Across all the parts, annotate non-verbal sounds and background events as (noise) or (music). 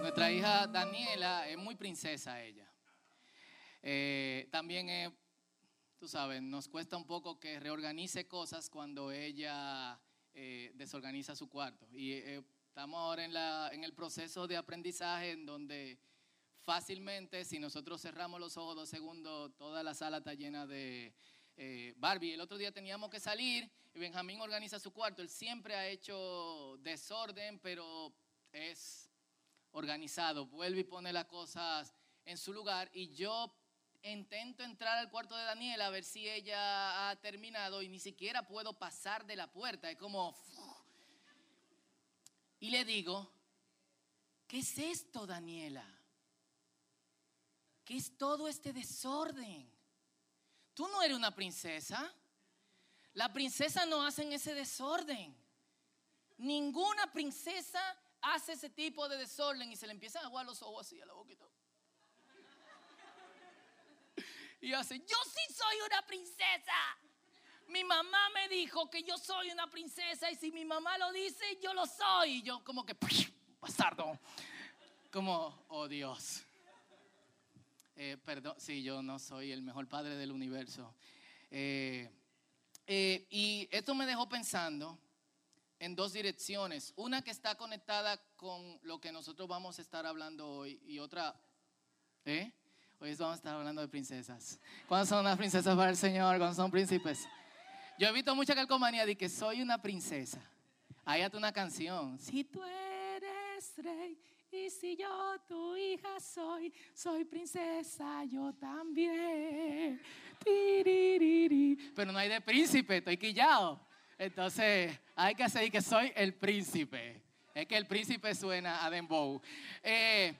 Nuestra hija Daniela es muy princesa ella. Eh, también es, tú sabes, nos cuesta un poco que reorganice cosas cuando ella eh, desorganiza su cuarto. Y eh, estamos ahora en, el proceso de aprendizaje en donde fácilmente, si nosotros cerramos los ojos dos segundos, toda la sala está llena de eh, Barbie. El otro día teníamos que salir y Benjamín organiza su cuarto. Él siempre ha hecho desorden, pero es organizado, vuelve y pone las cosas en su lugar y yo intento entrar al cuarto de Daniela a ver si ella ha terminado y ni siquiera puedo pasar de la puerta, es como... Y le digo, ¿qué es esto, Daniela? ¿Qué es todo este desorden? Tú no eres una princesa. La princesa no hacen ese desorden. Ninguna princesa hace ese tipo de desorden y se le empiezan a aguar los ojos así a la boquita. Y hace, yo sí soy una princesa. Mi mamá me dijo que yo soy una princesa y si mi mamá lo dice, yo lo soy. Y yo como que, bastardo. Como, oh Dios. Eh, perdón, sí, yo no soy el mejor padre del universo. Eh, eh, y esto me dejó pensando en dos direcciones. Una que está conectada con lo que nosotros vamos a estar hablando hoy y otra, ¿eh? Hoy vamos a estar hablando de princesas. ¿Cuándo son las princesas para el Señor? ¿Cuándo son príncipes? Yo he visto mucha calcomanía de que soy una princesa. Hay hasta una canción. Si tú eres rey y si yo tu hija soy, soy princesa yo también. Pero no hay de príncipe, estoy quillado. Entonces, hay que hacer que soy el príncipe. Es que el príncipe suena a Dembow. Eh,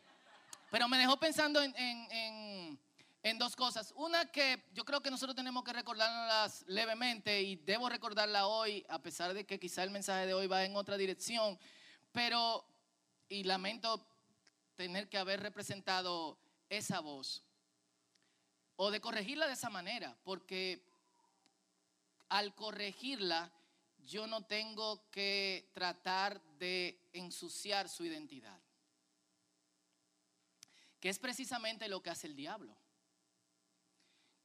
pero me dejó pensando en, dos cosas. Una que yo creo que nosotros tenemos que recordarlas levemente y debo recordarla hoy, a pesar de que quizá el mensaje de hoy va en otra dirección. Pero, y lamento tener que haber representado esa voz o de corregirla de esa manera, porque al corregirla yo no tengo que tratar de ensuciar su identidad. Que es precisamente lo que hace el diablo.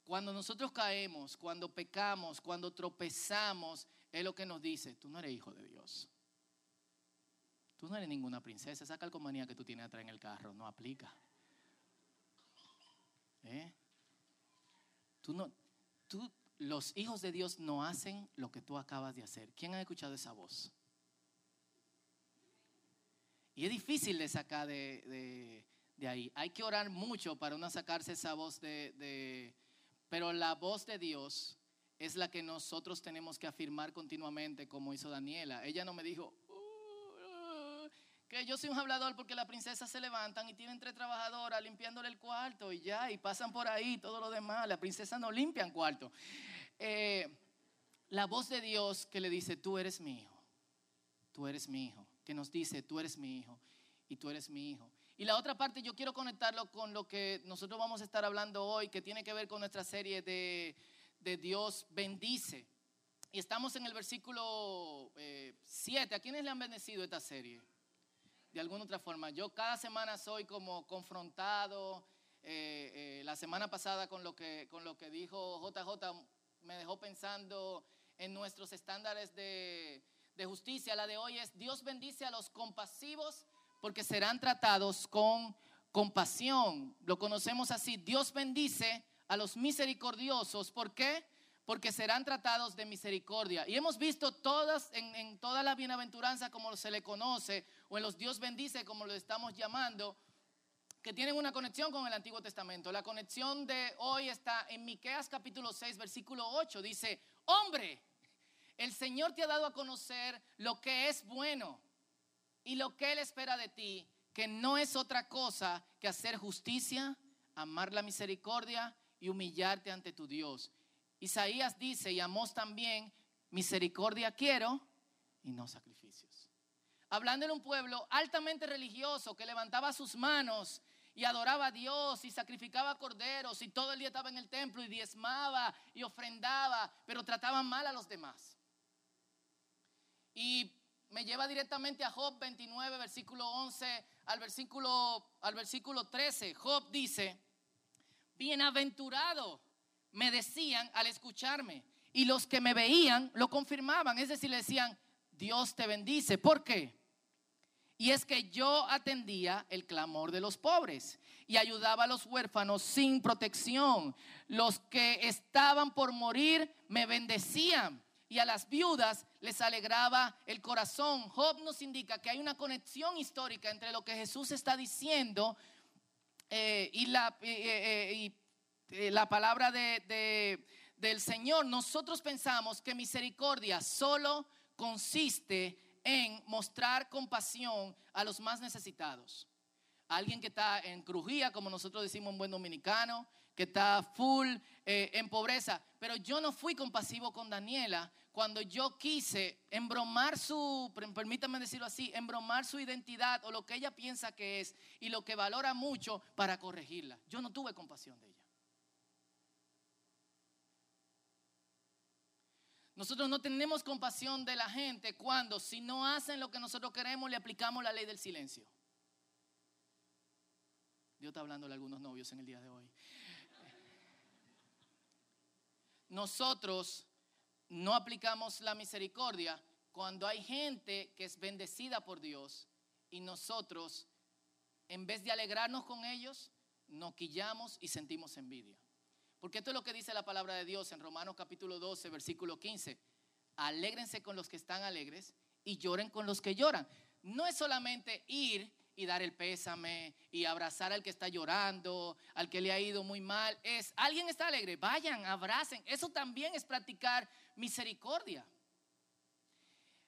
Cuando nosotros caemos, cuando pecamos, cuando tropezamos, es lo que nos dice, tú no eres hijo de Dios. Tú no eres ninguna princesa. Esa calcomanía que tú tienes atrás en el carro no aplica. ¿Eh? Tú no, tú, los hijos de Dios no hacen lo que tú acabas de hacer. ¿Quién ha escuchado esa voz? Y es difícil de sacar de, ahí. Hay que orar mucho para no sacarse esa voz de, Pero la voz de Dios es la que nosotros tenemos que afirmar continuamente, como hizo Daniela. Ella no me dijo, yo soy un hablador porque las princesas se levantan y tienen tres trabajadoras limpiándole el cuarto y ya, y pasan por ahí todo lo demás. Las princesas no limpian cuarto. Eh, la voz de Dios que le dice, tú eres mi hijo, tú eres mi hijo, que nos dice, tú eres mi hijo y tú eres mi hijo. Y la otra parte yo quiero conectarlo con lo que nosotros vamos a estar hablando hoy, que tiene que ver con nuestra serie de, Dios bendice. Y estamos en el versículo 7. Eh, ¿A quiénes le han bendecido esta serie? De alguna otra forma. Yo cada semana soy como confrontado. Eh, la semana pasada con lo que, con lo que dijo JJ me dejó pensando en nuestros estándares de, justicia. La de hoy es, Dios bendice a los compasivos porque serán tratados con compasión. Lo conocemos así. Dios bendice a los misericordiosos. ¿Por qué? Porque serán tratados de misericordia. Y hemos visto todas, en, en toda la bienaventuranza como se le conoce, o en los Dios bendice como lo estamos llamando, que tienen una conexión con el Antiguo Testamento. La conexión de hoy está en Miqueas capítulo 6, versículo 8. Dice, hombre, el Señor te ha dado a conocer lo que es bueno y lo que Él espera de ti, que no es otra cosa que hacer justicia, amar la misericordia y humillarte ante tu Dios. Isaías dice, y Amós también, misericordia quiero y no sacrificios. Hablando de un pueblo altamente religioso que levantaba sus manos y adoraba a Dios y sacrificaba corderos y todo el día estaba en el templo y diezmaba y ofrendaba, pero trataba mal a los demás. Y me lleva directamente a Job 29, versículo 11 al versículo, al versículo 13. Job dice, bienaventurado me decían al escucharme y los que me veían lo confirmaban, es decir, le decían, Dios te bendice. ¿Por qué? Y es que yo atendía el clamor de los pobres y ayudaba a los huérfanos sin protección. Los que estaban por morir me bendecían y a las viudas les alegraba el corazón. Job nos indica que hay una conexión histórica entre lo que Jesús está diciendo eh, y, la, eh, eh, la, palabra de, del Señor. Nosotros pensamos que misericordia solo consiste en mostrar compasión a los más necesitados. Alguien que está en crujía, como nosotros decimos en buen dominicano, que está full eh, en pobreza. Pero yo no fui compasivo con Daniela cuando yo quise embromar su, permítame decirlo así, embromar su identidad o lo que ella piensa que es y lo que valora mucho para corregirla. Yo no tuve compasión de ella. Nosotros no tenemos compasión de la gente cuando si no hacen lo que nosotros queremos le aplicamos la ley del silencio. Dios está hablando a algunos novios en el día de hoy. Nosotros no aplicamos la misericordia cuando hay gente que es bendecida por Dios y nosotros, en vez de alegrarnos con ellos, nos quillamos y sentimos envidia. Porque esto es lo que dice la palabra de Dios en Romanos capítulo 12, versículo 15. Alégrense con los que están alegres y lloren con los que lloran. No es solamente ir y dar el pésame y abrazar al que está llorando, al que le ha ido muy mal. Es, alguien está alegre, vayan, abracen. Eso también es practicar misericordia.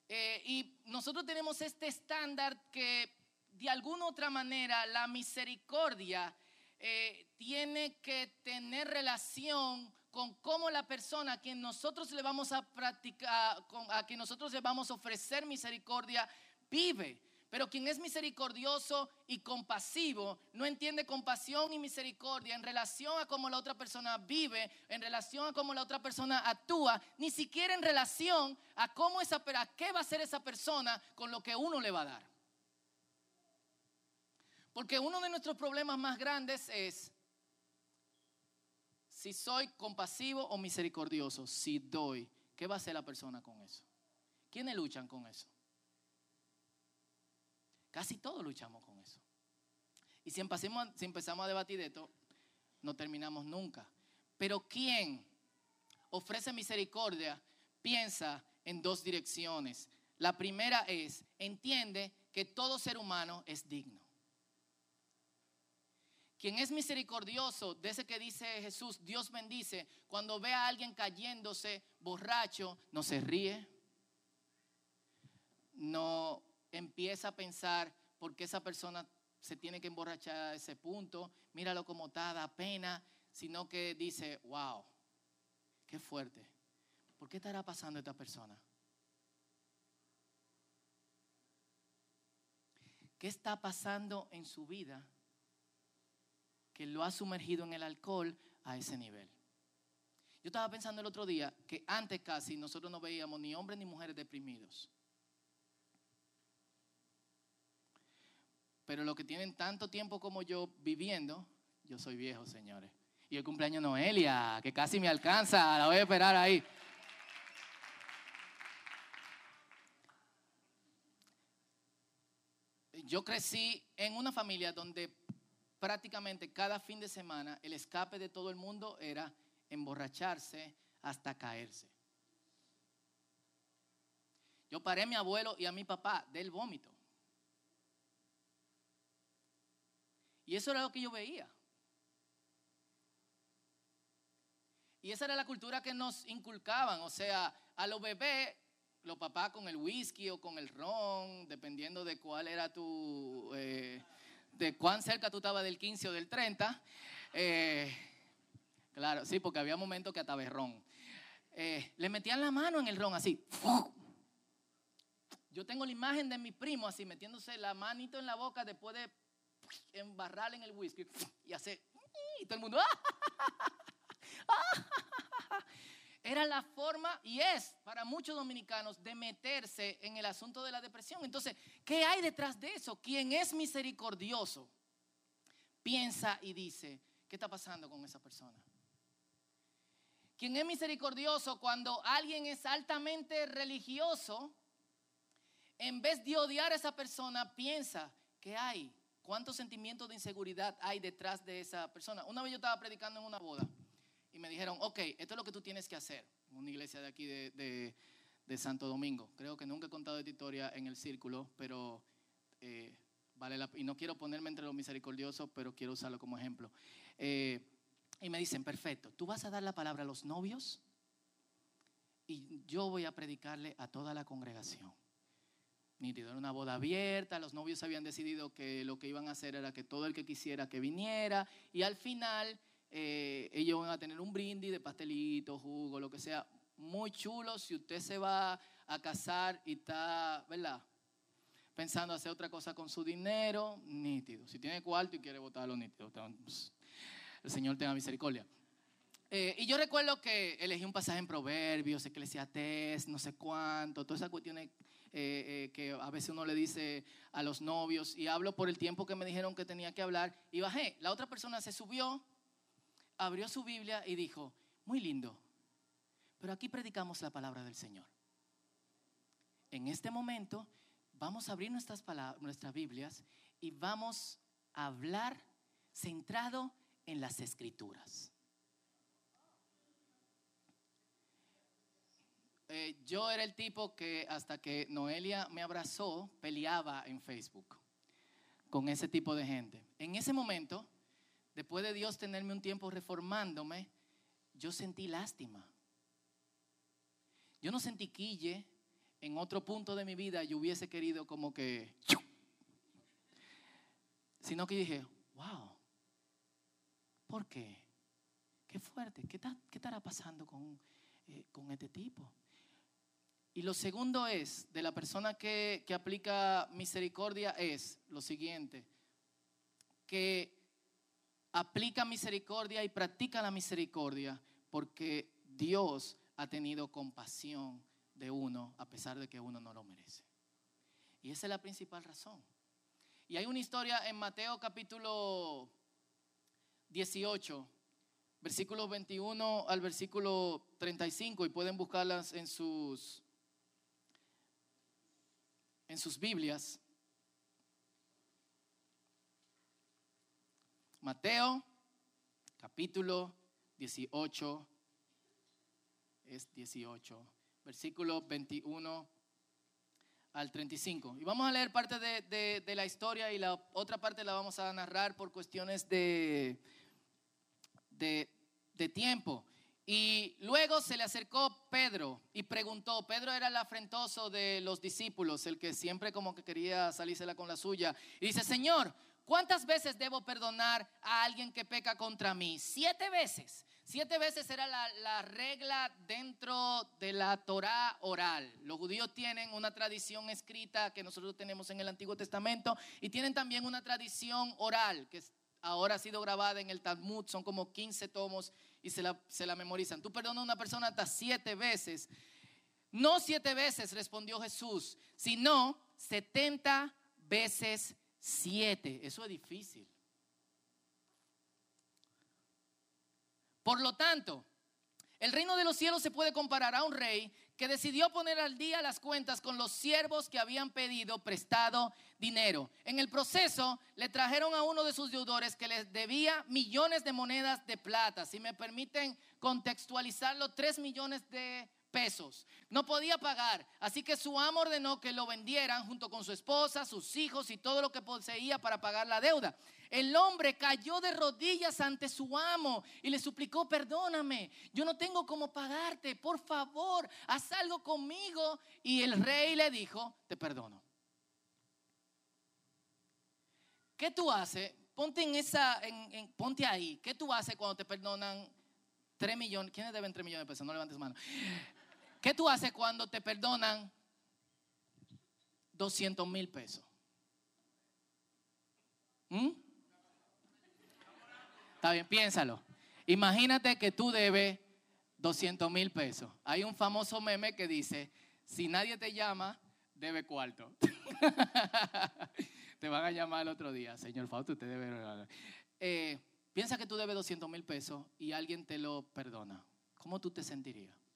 Eh, y nosotros tenemos este estándar que de alguna otra manera la misericordia eh, tiene que tener relación con cómo la persona a quien nosotros le vamos a practicar, a quien nosotros le vamos a ofrecer misericordia, vive. Pero quien es misericordioso y compasivo no entiende compasión y misericordia en relación a cómo la otra persona vive, en relación a cómo la otra persona actúa, ni siquiera en relación a cómo esa, a qué va a hacer esa persona con lo que uno le va a dar. Porque uno de nuestros problemas más grandes es si soy compasivo o misericordioso. Si doy, ¿qué va a hacer la persona con eso? ¿Quiénes luchan con eso? Casi todos luchamos con eso. Y si empezamos, a debatir esto, no terminamos nunca. Pero ¿quién ofrece misericordia? Piensa en dos direcciones. La primera es, entiende que todo ser humano es digno. Quien es misericordioso, de ese que dice Jesús, Dios bendice, cuando ve a alguien cayéndose borracho, no se ríe, no empieza a pensar por qué esa persona se tiene que emborrachar a ese punto, míralo como está, da pena, sino que dice, wow, qué fuerte, ¿por qué estará pasando esta persona? ¿Qué está pasando en su vida? Que lo ha sumergido en el alcohol a ese nivel. Yo estaba pensando el otro día que antes casi nosotros no veíamos ni hombres ni mujeres deprimidos. Pero los que tienen tanto tiempo como yo viviendo, yo soy viejo, señores. Y el cumpleaños Noelia, que casi me alcanza, la voy a esperar ahí. Yo crecí en una familia donde prácticamente cada fin de semana el escape de todo el mundo era emborracharse hasta caerse. Yo paré a mi abuelo y a mi papá del vómito. Y eso era lo que yo veía. Y esa era la cultura que nos inculcaban. O sea, a los bebés, los papás con el whisky o con el ron, dependiendo de cuál era tu... Eh, de cuán cerca tú estabas del 15 o del 30. Eh, claro, sí, porque había momentos que hasta berrón. Eh, le metían la mano en el ron así. Yo tengo la imagen de mi primo así, metiéndose la manito en la boca después de embarrarle en el whisky y hacer, y todo el mundo, (laughs) era la forma y es para muchos dominicanos de meterse en el asunto de la depresión. Entonces, ¿qué hay detrás de eso? Quien es misericordioso piensa y dice, ¿qué está pasando con esa persona? Quien es misericordioso cuando alguien es altamente religioso, en vez de odiar a esa persona, piensa, ¿qué hay? ¿Cuántos sentimientos de inseguridad hay detrás de esa persona? Una vez yo estaba predicando en una boda y me dijeron, ok, esto es lo que tú tienes que hacer. Una iglesia de aquí de, Santo Domingo. Creo que nunca he contado esta historia en el círculo, pero eh, vale la Y no quiero ponerme entre los misericordiosos, pero quiero usarlo como ejemplo. Eh, y me dicen, perfecto, tú vas a dar la palabra a los novios y yo voy a predicarle a toda la congregación. Nítido, era una boda abierta, los novios habían decidido que lo que iban a hacer era que todo el que quisiera que viniera y al final eh, ellos van a tener un brindis de pastelito, jugo, lo que sea, muy chulo si usted se va a casar y está, ¿verdad? Pensando hacer otra cosa con su dinero, nítido. Si tiene cuarto y quiere votarlo, nítido. El Señor tenga misericordia. Eh, y yo recuerdo que elegí un pasaje en Proverbios, Eclesiastés, no sé cuánto, todas esas cuestiones eh, que a veces uno le dice a los novios. Y hablo por el tiempo que me dijeron que tenía que hablar. Y bajé. La otra persona se subió abrió su Biblia y dijo, muy lindo, pero aquí predicamos la palabra del Señor. En este momento vamos a abrir nuestras, nuestras Biblias y vamos a hablar centrado en las escrituras. Eh, yo era el tipo que hasta que Noelia me abrazó, peleaba en Facebook con ese tipo de gente. En ese momento después de Dios tenerme un tiempo reformándome, yo sentí lástima. Yo no sentí quille. En otro punto de mi vida yo hubiese querido como que... Sino que dije, wow, ¿por qué? Qué fuerte, ¿qué, estará pasando con, eh, con, este tipo? Y lo segundo es, de la persona que, que aplica misericordia, es lo siguiente, que aplica misericordia y practica la misericordia porque Dios ha tenido compasión de uno a pesar de que uno no lo merece. Y esa es la principal razón. Y hay una historia en Mateo capítulo 18, versículos 21 al versículo 35 y pueden buscarlas en sus en sus Biblias. Mateo capítulo 18, es 18, versículo 21 al 35. Y vamos a leer parte de, de, la historia y la otra parte la vamos a narrar por cuestiones de, de, tiempo. Y luego se le acercó Pedro y preguntó, Pedro era el afrentoso de los discípulos, el que siempre como que quería salírsela con la suya. Y dice, Señor, ¿Cuántas veces debo perdonar a alguien que peca contra mí? Siete veces. Siete veces era la, regla dentro de la Torah oral. Los judíos tienen una tradición escrita que nosotros tenemos en el Antiguo Testamento y tienen también una tradición oral que ahora ha sido grabada en el Talmud. Son como 15 tomos y se la, se la memorizan. Tú perdonas a una persona hasta siete veces. No siete veces, respondió Jesús, sino setenta veces Siete, eso es difícil. Por lo tanto, el reino de los cielos se puede comparar a un rey que decidió poner al día las cuentas con los siervos que habían pedido prestado dinero. En el proceso le trajeron a uno de sus deudores que les debía millones de monedas de plata. Si me permiten contextualizarlo, tres millones de pesos. No podía pagar, así que su amo ordenó que lo vendieran junto con su esposa, sus hijos y todo lo que poseía para pagar la deuda. El hombre cayó de rodillas ante su amo y le suplicó, perdóname, yo no tengo cómo pagarte, por favor, haz algo conmigo. Y el rey le dijo, te perdono. ¿Qué tú haces? Ponte en esa, ponte ahí. ¿Qué tú haces cuando te perdonan 3 millones? ¿Quiénes deben 3 millones de pesos? No levantes mano. ¿Qué tú haces cuando te perdonan 200 mil pesos? ¿Mm? Está bien, piénsalo. Imagínate que tú debes 200 mil pesos. Hay un famoso meme que dice, si nadie te llama, debe cuarto. (laughs) te van a llamar el otro día, señor Fausto, usted debe... Eh, piensa que tú debes 200 mil pesos y alguien te lo perdona. ¿Cómo tú te sentirías?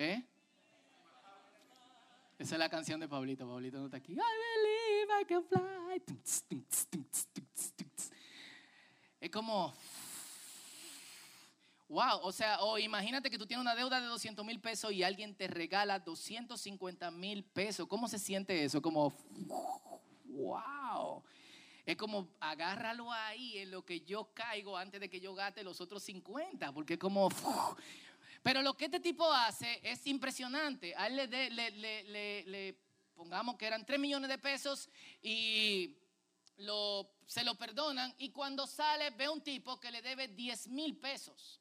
¿Eh? Esa es la canción de Pablito. Pablito no está aquí. I believe I can fly. Es como, wow, o sea, o imagínate que tú tienes una deuda de 200 mil pesos y alguien te regala 250 mil pesos. ¿Cómo se siente eso? Como, wow. Es como, agárralo ahí en lo que yo caigo antes de que yo gaste los otros 50, porque es como, pero lo que este tipo hace es impresionante. A él le, le, le, pongamos que eran 3 millones de pesos y se lo perdonan y cuando sale ve un tipo que le debe 10 mil pesos.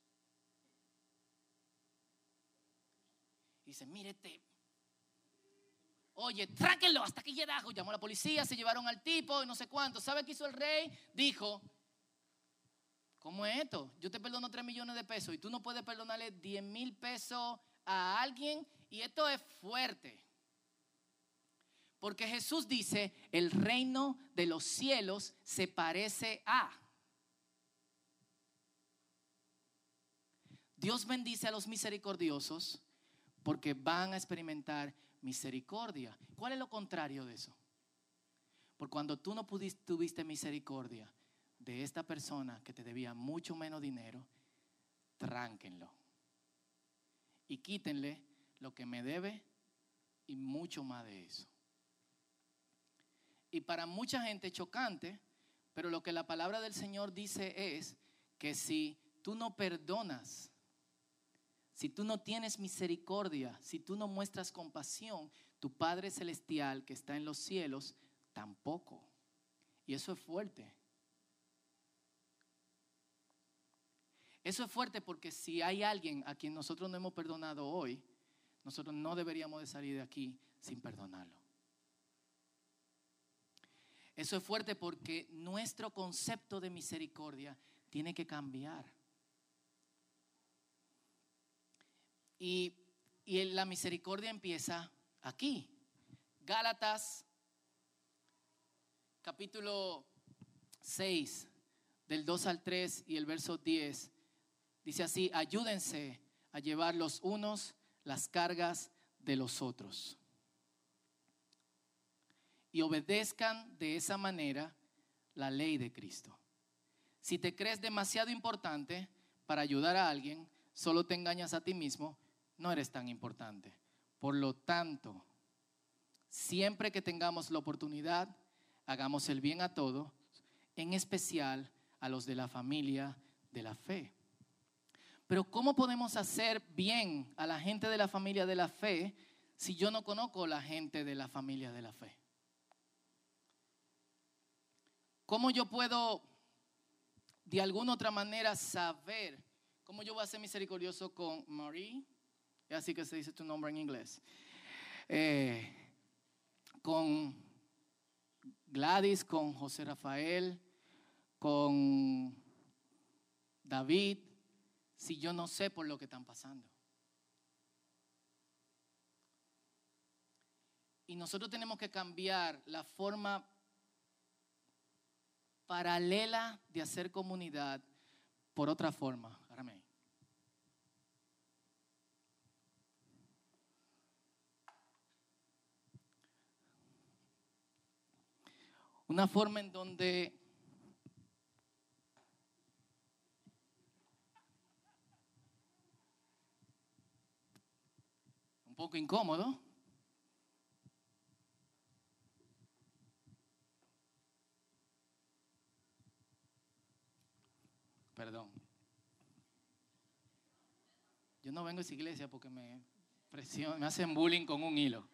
dice, mírete, oye, tráquenlo hasta que llegue Llamó a la policía, se llevaron al tipo y no sé cuánto. ¿Sabe qué hizo el rey? Dijo, ¿Cómo es esto? Yo te perdono 3 millones de pesos y tú no puedes perdonarle 10 mil pesos a alguien y esto es fuerte. Porque Jesús dice, el reino de los cielos se parece a. Dios bendice a los misericordiosos porque van a experimentar misericordia. ¿Cuál es lo contrario de eso? Por cuando tú no tuviste misericordia, de esta persona que te debía mucho menos dinero, tránquenlo. Y quítenle lo que me debe y mucho más de eso. Y para mucha gente chocante, pero lo que la palabra del Señor dice es que si tú no perdonas, si tú no tienes misericordia, si tú no muestras compasión, tu Padre Celestial que está en los cielos tampoco. Y eso es fuerte. Eso es fuerte porque si hay alguien a quien nosotros no hemos perdonado hoy, nosotros no deberíamos de salir de aquí sin perdonarlo. Eso es fuerte porque nuestro concepto de misericordia tiene que cambiar. Y, y la misericordia empieza aquí. Gálatas capítulo 6, del 2 al 3 y el verso 10 Dice así, ayúdense a llevar los unos las cargas de los otros. Y obedezcan de esa manera la ley de Cristo. Si te crees demasiado importante para ayudar a alguien, solo te engañas a ti mismo, no eres tan importante. Por lo tanto, siempre que tengamos la oportunidad, hagamos el bien a todos, en especial a los de la familia de la fe. Pero ¿cómo podemos hacer bien a la gente de la familia de la fe si yo no conozco a la gente de la familia de la fe? ¿Cómo yo puedo de alguna otra manera saber cómo yo voy a ser misericordioso con Marie? Así que se dice tu nombre en inglés. Eh, con Gladys, con José Rafael, con David, si yo no sé por lo que están pasando? Y nosotros tenemos que cambiar la forma paralela de hacer comunidad por otra forma. Una forma en donde poco incómodo. Perdón. Yo no vengo a esa iglesia porque me me hacen bullying con un hilo.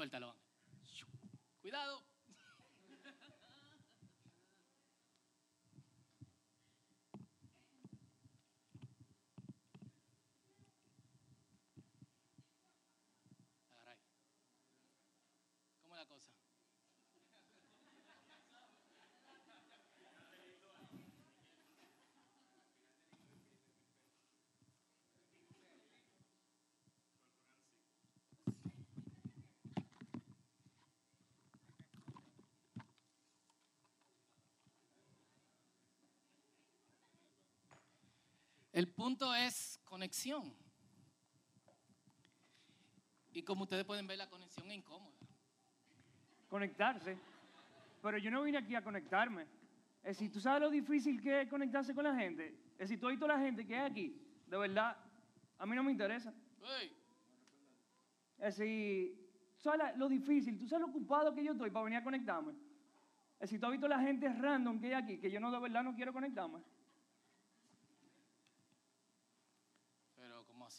Suéltalo. Cuidado. Ahí. ¿Cómo la cosa? El punto es conexión. Y como ustedes pueden ver, la conexión es incómoda. conectarse. Pero yo no vine aquí a conectarme. Es decir, ¿tú sabes lo difícil que es conectarse con la gente? Es decir, tú toda la gente que hay aquí, de verdad, a mí no me interesa. Ey, Es decir, ¿tú sabes lo difícil? ¿Tú sabes lo ocupado que yo estoy para venir a conectarme? Es decir, tú has visto la gente random que hay aquí, que yo no de verdad no quiero conectarme.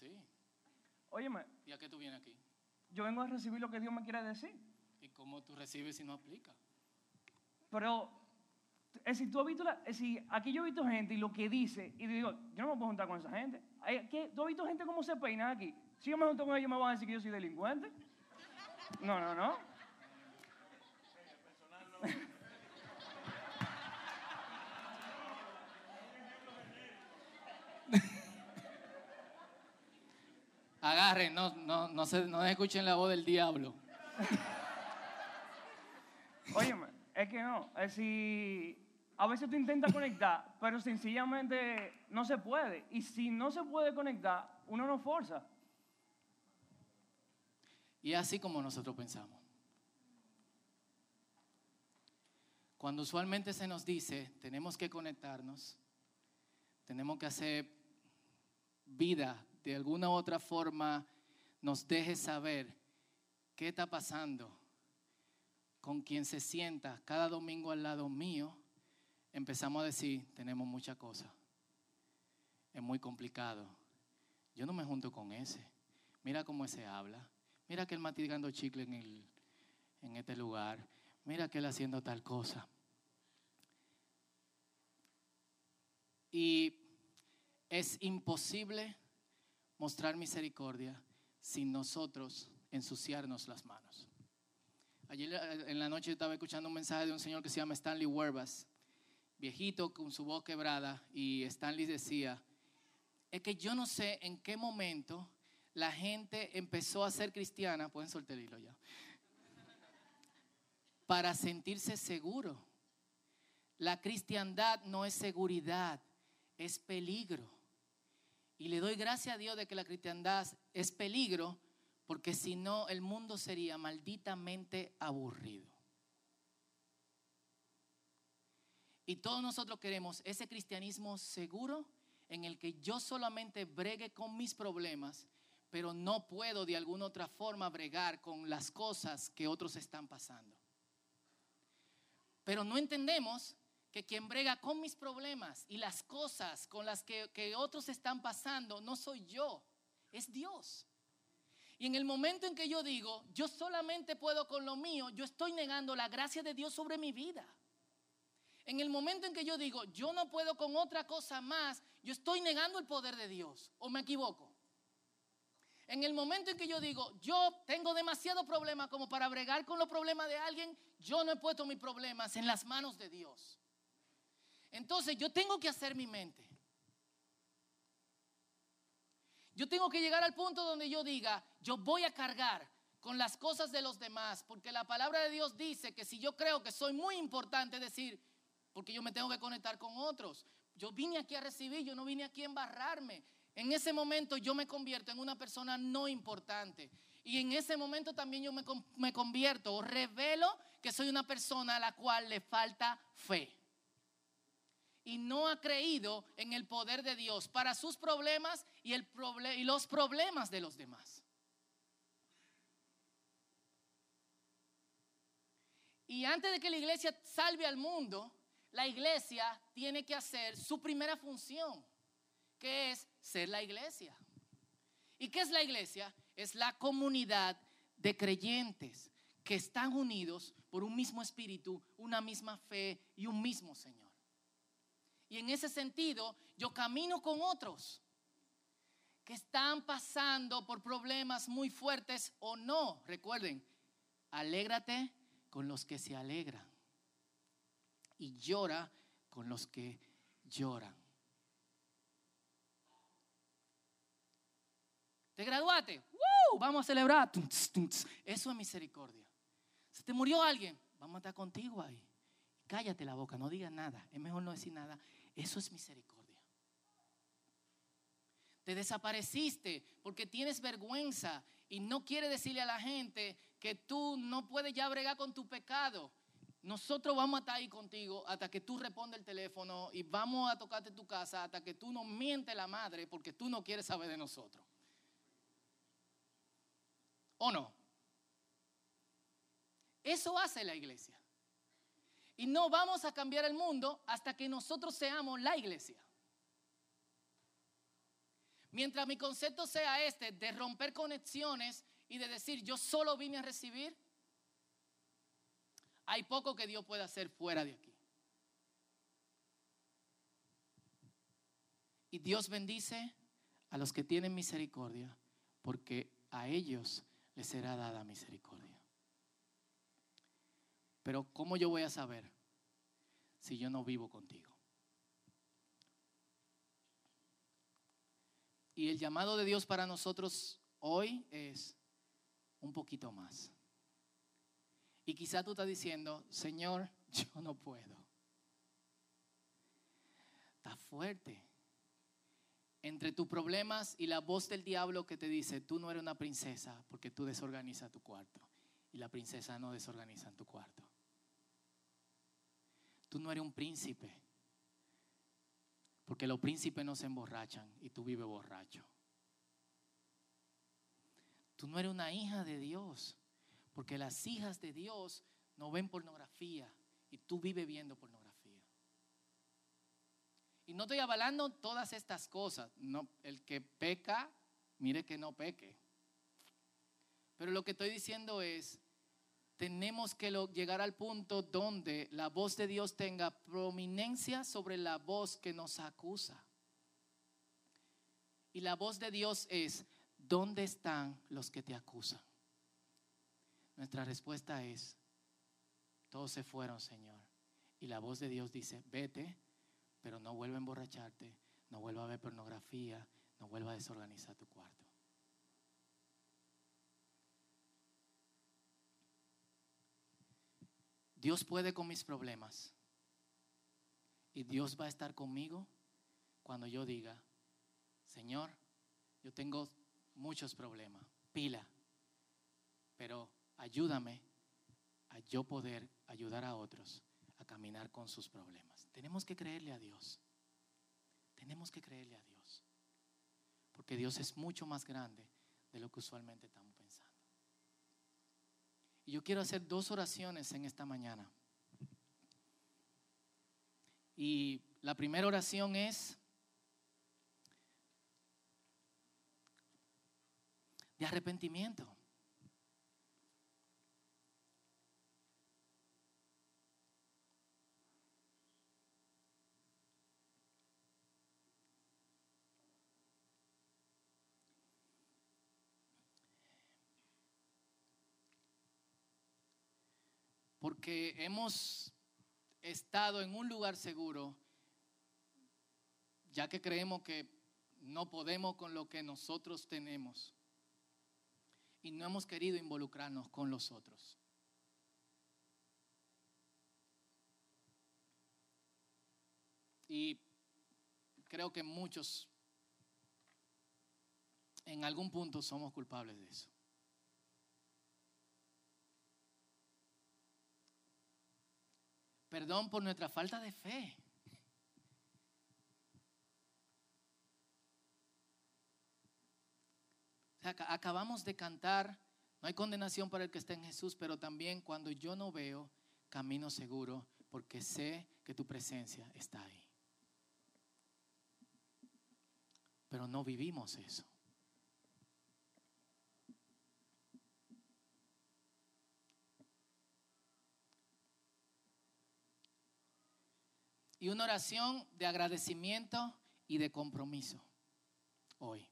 Pero ¿cómo así? Óyeme, ¿Y a qué tú vienes aquí? yo vengo a recibir lo que Dios me quiere decir. ¿Y cómo tú recibes si no aplicas? Pero, es decir, tú has visto, la, es decir, aquí yo he visto gente y lo que dice, y digo, yo no me puedo juntar con esa gente. ¿qué? ¿Tú has visto gente cómo se peina aquí? Si yo me junto con ellos, me van a decir que yo soy delincuente. No, no, no. Agarren, no, no, no, se, no escuchen la voz del diablo. Óyeme, es que no. Es decir, a veces tú intentas conectar, pero sencillamente no se puede. Y si no se puede conectar, uno no forza. Y es así como nosotros pensamos. Cuando usualmente se nos dice, tenemos que conectarnos, tenemos que hacer vida de alguna u otra forma, nos deje saber qué está pasando con quien se sienta cada domingo al lado mío, empezamos a decir, tenemos muchas cosas, es muy complicado, yo no me junto con ese, mira cómo ese habla, mira que él matigando chicle en, el, en este lugar, mira que él haciendo tal cosa. Y es imposible mostrar misericordia sin nosotros ensuciarnos las manos. Ayer eh, en la noche estaba escuchando un mensaje de un señor que se llama Stanley Werbas, viejito con su voz quebrada, y Stanley decía, es que yo no sé en qué momento la gente empezó a ser cristiana, pueden soltar hilo ya, para sentirse seguro. La cristiandad no es seguridad, es peligro. Y le doy gracias a Dios de que la cristiandad es peligro, porque si no el mundo sería malditamente aburrido. Y todos nosotros queremos ese cristianismo seguro en el que yo solamente bregue con mis problemas, pero no puedo de alguna otra forma bregar con las cosas que otros están pasando. Pero no entendemos que quien brega con mis problemas y las cosas con las que, que otros están pasando no soy yo, es Dios. Y en el momento en que yo digo, yo solamente puedo con lo mío, yo estoy negando la gracia de Dios sobre mi vida. En el momento en que yo digo, yo no puedo con otra cosa más, yo estoy negando el poder de Dios. ¿O me equivoco? En el momento en que yo digo, yo tengo demasiado problema como para bregar con los problemas de alguien, yo no he puesto mis problemas en las manos de Dios. Entonces yo tengo que hacer mi mente. Yo tengo que llegar al punto donde yo diga, yo voy a cargar con las cosas de los demás, porque la palabra de Dios dice que si yo creo que soy muy importante, es decir, porque yo me tengo que conectar con otros. Yo vine aquí a recibir, yo no vine aquí a embarrarme. En ese momento yo me convierto en una persona no importante. Y en ese momento también yo me, me convierto o revelo que soy una persona a la cual le falta fe. Y no ha creído en el poder de Dios para sus problemas y, los problemas de los demás. Y antes de que la iglesia salve al mundo, la iglesia tiene que hacer su primera función, que es ser la iglesia. ¿Y qué es la iglesia? Es la comunidad de creyentes que están unidos por un mismo espíritu, una misma fe y un mismo Señor. Y en ese sentido, yo camino con otros que están pasando por problemas muy fuertes o no. Recuerden, alégrate con los que se alegran y llora con los que lloran. ¿Te graduaste? Vamos a celebrar. Eso es misericordia. Si te murió alguien, vamos a estar contigo ahí. Cállate la boca, no digas nada. Es mejor no decir nada. Eso es misericordia. Te desapareciste porque tienes vergüenza y no quieres decirle a la gente que tú no puedes ya bregar con tu pecado. Nosotros vamos a estar ahí contigo hasta que tú respondas el teléfono y vamos a tocarte tu casa hasta que tú no mientes la madre porque tú no quieres saber de nosotros. ¿O no? Eso hace la iglesia. Y no vamos a cambiar el mundo hasta que nosotros seamos la iglesia. Mientras mi concepto sea este de romper conexiones y de decir yo solo vine a recibir, hay poco que Dios pueda hacer fuera de aquí. Y Dios bendice a los que tienen misericordia, porque a ellos les será dada misericordia. Pero ¿cómo yo voy a saber si yo no vivo contigo? Y el llamado de Dios para nosotros hoy es un poquito más. Y quizá tú estás diciendo, Señor, (laughs) yo no puedo. Está fuerte. Entre tus problemas y la voz del diablo que te dice, tú no eres una princesa porque tú desorganizas tu cuarto. Y la princesa no desorganiza en tu cuarto. Tú no eres un príncipe porque los príncipes no se emborrachan y tú vives borracho. Tú no eres una hija de Dios, porque las hijas de Dios no ven pornografía y tú vives viendo pornografía. Y no estoy avalando todas estas cosas. No, el que peca, mire que no peque. Pero lo que estoy diciendo es, tenemos que llegar al punto donde la voz de Dios tenga prominencia sobre la voz que nos acusa. Y la voz de Dios es, ¿dónde están los que te acusan? Nuestra respuesta es, todos se fueron, Señor. Y la voz de Dios dice, vete, pero no vuelva a emborracharte, no vuelva a ver pornografía, no vuelva a desorganizar tu cuarto. Dios puede con mis problemas. Y Dios va a estar conmigo cuando yo diga, Señor, yo tengo muchos problemas, pila, pero ayúdame a yo poder ayudar a otros a caminar con sus problemas. Tenemos que creerle a Dios. Tenemos que creerle a Dios. Porque Dios es mucho más grande de lo que usualmente estamos pensando. Y yo quiero hacer dos oraciones en esta mañana. Y la primera oración es de arrepentimiento. Porque hemos estado en un lugar seguro, ya que creemos que no podemos con lo que nosotros tenemos y no hemos querido involucrarnos con los otros. Y creo que muchos en algún punto somos culpables de eso. Perdón por nuestra falta de fe. acabamos de cantar, no hay condenación para el que está en Jesús, pero también cuando yo no veo, camino seguro, porque sé que tu presencia está ahí. Pero no vivimos eso. Y una oración de agradecimiento y de compromiso hoy.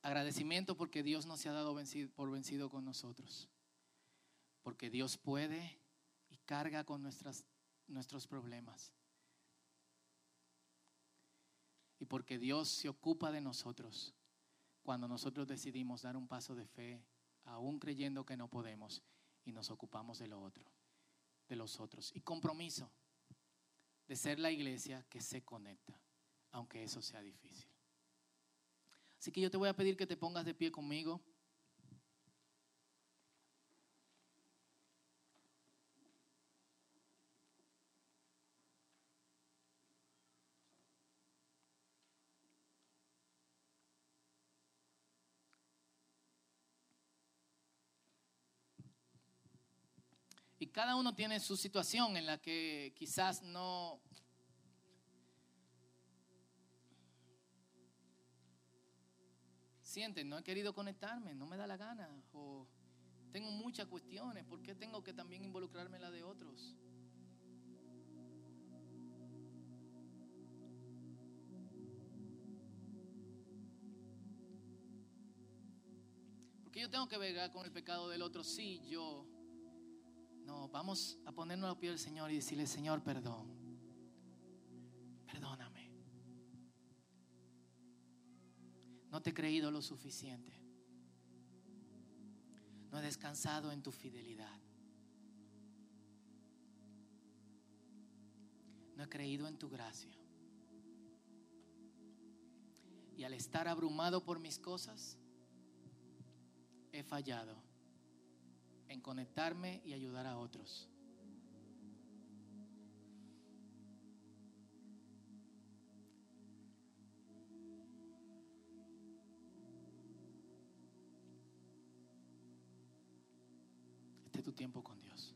Agradecimiento porque Dios no se ha dado por vencido con nosotros. Porque Dios puede y carga con nuestras, nuestros problemas. Y porque Dios se ocupa de nosotros cuando nosotros decidimos dar un paso de fe, aún creyendo que no podemos, y nos ocupamos de lo otro, de los otros. Y compromiso de ser la iglesia que se conecta, aunque eso sea difícil. Así que yo te voy a pedir que te pongas de pie conmigo. Cada uno tiene su situación en la que quizás no sienten, no he querido conectarme, no me da la gana, o tengo muchas cuestiones, ¿por qué tengo que también involucrarme en la de otros? Porque yo tengo que ver con el pecado del otro, sí, yo. No, vamos a ponernos a pies del Señor y decirle, Señor, perdón. Perdóname. No te he creído lo suficiente. No he descansado en tu fidelidad. No he creído en tu gracia. Y al estar abrumado por mis cosas, he fallado en conectarme y ayudar a otros. tu tiempo con Dios.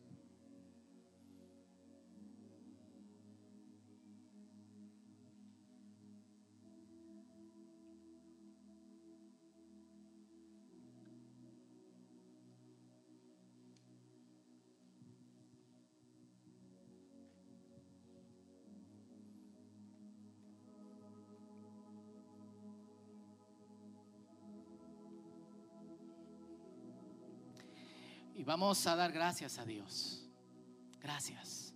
Y vamos a dar gracias a Dios. Gracias.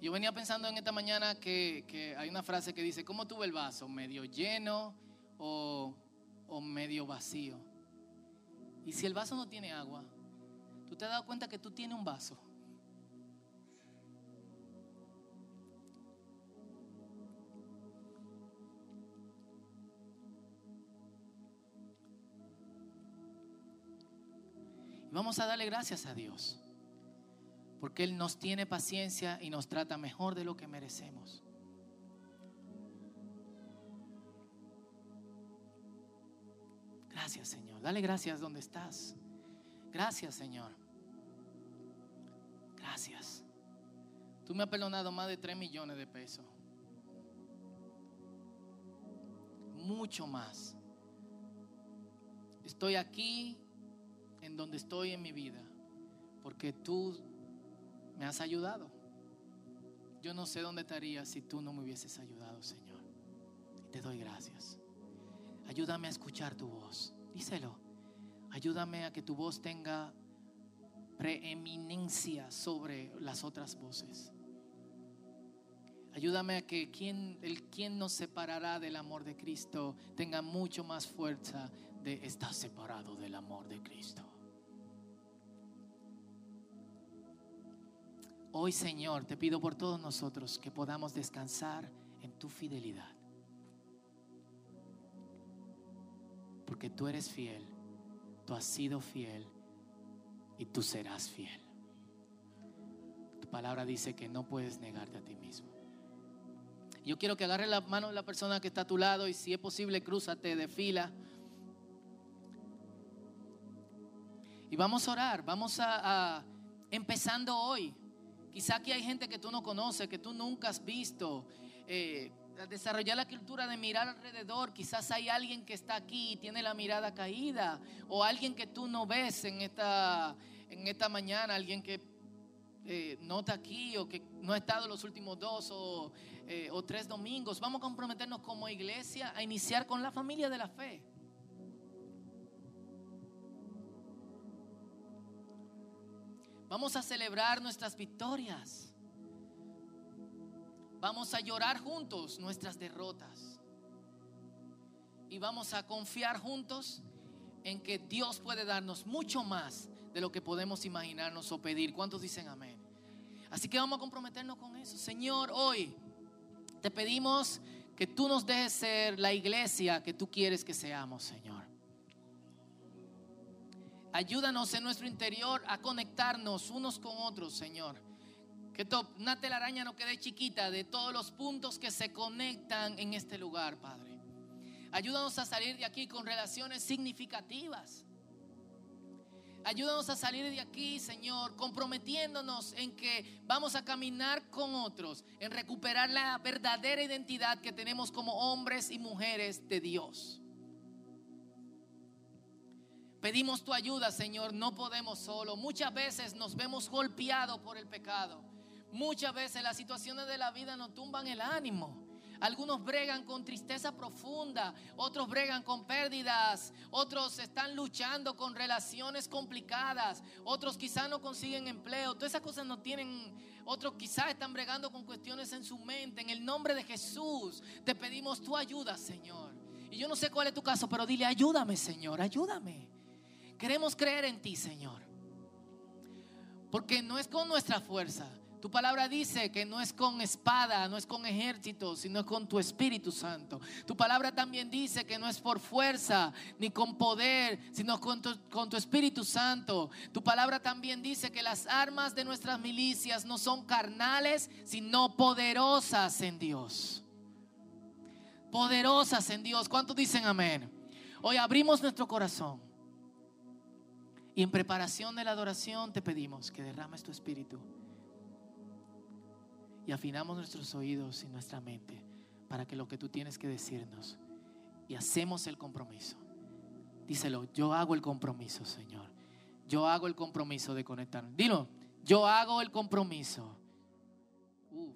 Yo venía pensando en esta mañana que, hay una frase que dice, ¿cómo tuve el vaso? ¿Medio lleno o, o medio vacío? Y si el vaso no tiene agua, ¿tú te has dado cuenta que tú tienes un vaso? Vamos a darle gracias a Dios. Porque Él nos tiene paciencia y nos trata mejor de lo que merecemos. Gracias Señor. Dale gracias donde estás. Gracias Señor. Gracias. Tú me has perdonado más de 3 millones de pesos. Mucho más. Estoy aquí en donde estoy en mi vida, porque tú me has ayudado. Yo no sé dónde estaría si tú no me hubieses ayudado, Señor. Y te doy gracias. Ayúdame a escuchar tu voz. Díselo. Ayúdame a que tu voz tenga preeminencia sobre las otras voces. Ayúdame a que quien, el quien nos separará del amor de Cristo tenga mucho más fuerza de estar separado del amor de Cristo. Hoy, Señor, te pido por todos nosotros que podamos descansar en tu fidelidad. Porque tú eres fiel, tú has sido fiel y tú serás fiel. Tu palabra dice que no puedes negarte a ti mismo. Yo quiero que agarre la mano de la persona que está a tu lado y si es posible, crúzate de fila. Y vamos a orar, vamos a, empezando hoy. Quizá aquí hay gente que tú no conoces, que tú nunca has visto. Eh, desarrollar la cultura de mirar alrededor. Quizás hay alguien que está aquí y tiene la mirada caída, o alguien que tú no ves en esta, en esta mañana, alguien que eh, no está aquí o que no ha estado los últimos dos o, eh, o tres domingos. Vamos a comprometernos como iglesia a iniciar con la familia de la fe. Vamos a celebrar nuestras victorias. Vamos a llorar juntos nuestras derrotas. Y vamos a confiar juntos en que Dios puede darnos mucho más de lo que podemos imaginarnos o pedir. ¿Cuántos dicen amén? Así que vamos a comprometernos con eso. Señor, hoy te pedimos que tú nos dejes ser la iglesia que tú quieres que seamos, Señor. Ayúdanos en nuestro interior a conectarnos unos con otros, Señor. Que una telaraña no quede chiquita de todos los puntos que se conectan en este lugar, Padre. Ayúdanos a salir de aquí con relaciones significativas. Ayúdanos a salir de aquí, Señor, comprometiéndonos en que vamos a caminar con otros, en recuperar la verdadera identidad que tenemos como hombres y mujeres de Dios. Pedimos tu ayuda, Señor, no podemos solo. Muchas veces nos vemos golpeados por el pecado. Muchas veces las situaciones de la vida nos tumban el ánimo. Algunos bregan con tristeza profunda, otros bregan con pérdidas, otros están luchando con relaciones complicadas, otros quizás no consiguen empleo, todas esas cosas no tienen, otros quizás están bregando con cuestiones en su mente. En el nombre de Jesús te pedimos tu ayuda, Señor. Y yo no sé cuál es tu caso, pero dile, ayúdame, Señor, ayúdame. Queremos creer en ti, Señor. Porque no es con nuestra fuerza. Tu palabra dice que no es con espada, no es con ejército, sino con tu Espíritu Santo. Tu palabra también dice que no es por fuerza ni con poder, sino con tu, con tu Espíritu Santo. Tu palabra también dice que las armas de nuestras milicias no son carnales, sino poderosas en Dios. Poderosas en Dios. ¿Cuántos dicen amén? Hoy abrimos nuestro corazón y en preparación de la adoración te pedimos que derrames tu espíritu y afinamos nuestros oídos y nuestra mente para que lo que tú tienes que decirnos y hacemos el compromiso. Díselo, yo hago el compromiso, Señor. Yo hago el compromiso de conectarnos. Dilo, yo hago el compromiso. Uf.